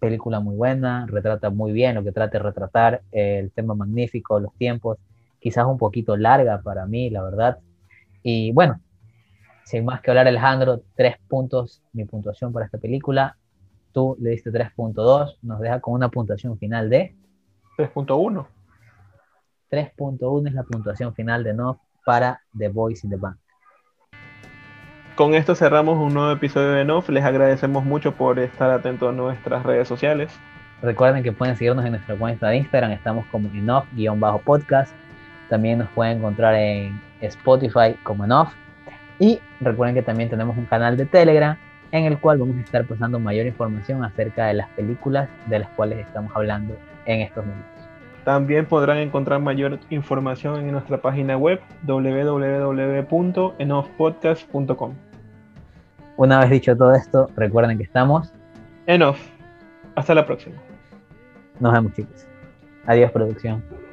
película muy buena, retrata muy bien lo que trata de retratar, el tema magnífico, los tiempos, quizás un poquito larga para mí, la verdad. Y bueno, sin más que hablar, Alejandro, tres puntos, mi puntuación para esta película. Tú le diste 3.2, nos deja con una puntuación final de 3.1. 3.1 es la puntuación final de No para The Voice in the Band. Con esto cerramos un nuevo episodio de NOF. Les agradecemos mucho por estar atentos a nuestras redes sociales. Recuerden que pueden seguirnos en nuestra cuenta de Instagram. Estamos como enof-podcast. También nos pueden encontrar en Spotify como enof. Y recuerden que también tenemos un canal de Telegram en el cual vamos a estar pasando mayor información acerca de las películas de las cuales estamos hablando en estos momentos. También podrán encontrar mayor información en nuestra página web www.enofpodcast.com. Una vez dicho todo esto, recuerden que estamos en off. Hasta la próxima. Nos vemos chicos. Adiós producción.